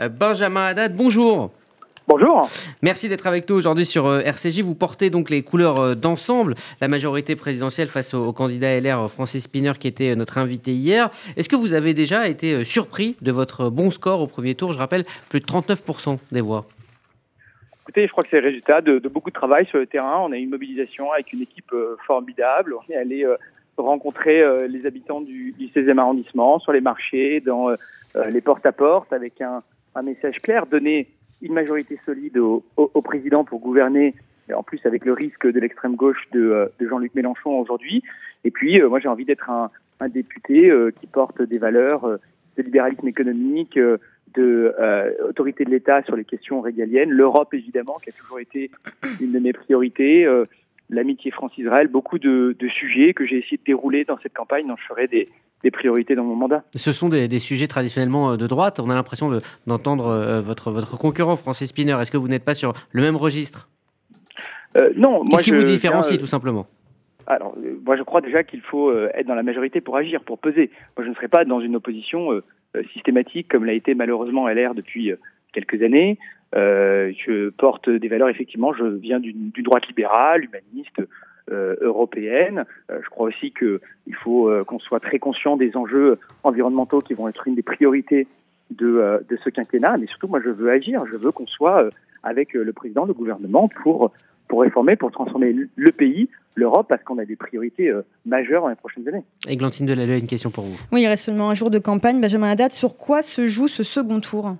Euh, Benjamin Haddad, bonjour. Bonjour. Merci d'être avec nous aujourd'hui sur euh, RCJ. Vous portez donc les couleurs euh, d'ensemble, la majorité présidentielle face au, candidat LR Francis Spinner qui était notre invité hier. Est-ce que vous avez déjà été surpris de votre bon score au premier tour? Je rappelle, plus de 39% des voix. Écoutez, je crois que c'est le résultat de, beaucoup de travail sur le terrain. On a eu une mobilisation avec une équipe formidable. On est allé rencontrer les habitants du, du, 16e arrondissement sur les marchés, dans les porte-à-porte, avec un, un message clair, donner une majorité solide au, président pour gouverner, en plus avec le risque de l'extrême gauche de, euh, Jean-Luc Mélenchon aujourd'hui. Et puis, euh, moi, j'ai envie d'être un, député euh, qui porte des valeurs de libéralisme économique, de autorité de l'État sur les questions régaliennes, l'Europe évidemment, qui a toujours été une de mes priorités, l'amitié France-Israël, beaucoup de, sujets que j'ai essayé de dérouler dans cette campagne dont je ferai des, des priorités dans mon mandat. Ce sont des, sujets traditionnellement euh, de droite. On a l'impression d'entendre euh, votre, votre concurrent, Francis Spinner. Est-ce que vous n'êtes pas sur le même registre? Euh, Non. Qu'est-ce qui vous différencie, tout simplement? Alors, moi, je crois déjà qu'il faut être dans la majorité pour agir, pour peser. Moi, je ne serai pas dans une opposition systématique comme l'a été malheureusement LR depuis quelques années. je porte des valeurs, effectivement, je viens d'une droite libérale, humaniste, européenne. Euh, je crois aussi qu'il faut euh, qu'on soit très conscient des enjeux environnementaux qui vont être une des priorités de, de ce quinquennat. Mais surtout, moi, je veux agir. Je veux qu'on soit avec le président, le gouvernement, pour pour réformer, pour transformer le pays, l'Europe, parce qu'on a des priorités majeures dans les prochaines années. Églantine Delalleux, une question pour vous. Oui, il reste seulement un jour de campagne. Benjamin Haddad, sur quoi se joue ce second tour?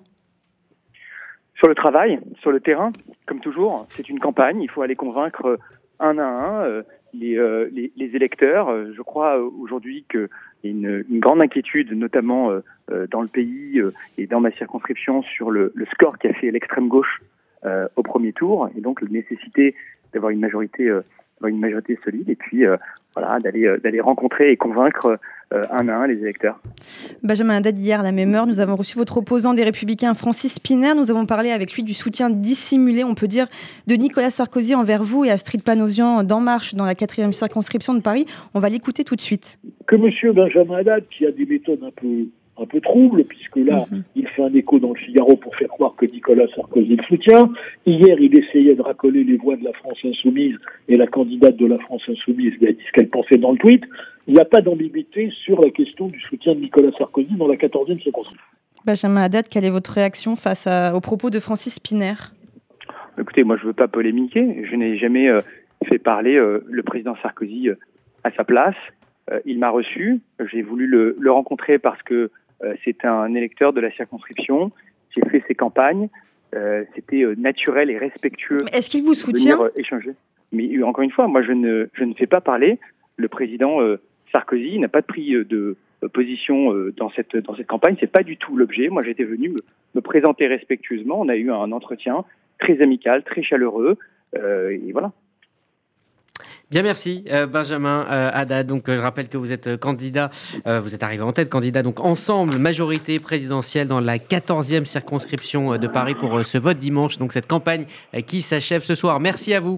Sur le travail, sur le terrain, comme toujours. C'est une campagne. Il faut aller convaincre un à un euh, euh, les, les, électeurs. Euh, je crois aujourd'hui a une, une, grande inquiétude, notamment dans le pays et dans ma circonscription, sur le, le score qu'a fait l'extrême gauche au premier tour, et donc la nécessité d'avoir une majorité, une majorité solide, et puis voilà, d'aller d'aller rencontrer et convaincre un à un les électeurs. Benjamin Haddad, hier à la même heure, nous avons reçu votre opposant des Républicains, Francis Spinner. Nous avons parlé avec lui du soutien dissimulé, on peut dire, de Nicolas Sarkozy envers vous et Astrid Panosian d'En Marche dans la quatrième circonscription de Paris. On va l'écouter tout de suite. Que M. Benjamin Haddad, qui a des méthodes un peu un peu trouble, puisque là, mhm. il fait un écho dans le Figaro pour faire croire que Nicolas Sarkozy le soutient. Hier, il essayait de racoler les voix de la France insoumise et la candidate de la France insoumise lui a dit ce qu'elle pensait dans le tweet. Il n'y a pas d'ambiguïté sur la question du soutien de Nicolas Sarkozy dans la 14e circonscription. Benjamin Haddad, quelle est votre réaction face aux propos de Francis Spinner Écoutez, moi je ne veux pas polémiquer. Je n'ai jamais euh, fait parler euh, le président Sarkozy euh, à sa place. il m'a reçu. J'ai voulu le, le, rencontrer parce que c'est un électeur de la circonscription. J'ai fait ses campagnes. C'était naturel et respectueux. Est-ce qu'il vous soutient? échanger. Mais encore une fois, moi je ne, je ne fais pas parler le président Sarkozy n'a pas pris euh, de euh, position euh, dans cette dans cette campagne. C'est pas du tout l'objet. Moi, j'étais venu me, présenter respectueusement. On a eu un entretien très amical, très chaleureux, et voilà. Bien, merci Benjamin Haddad. Donc, je rappelle que vous êtes candidat, vous êtes arrivé en tête, candidat donc ensemble, majorité présidentielle dans la 14e circonscription de Paris pour ce vote dimanche. Donc, cette campagne qui s'achève ce soir. Merci à vous.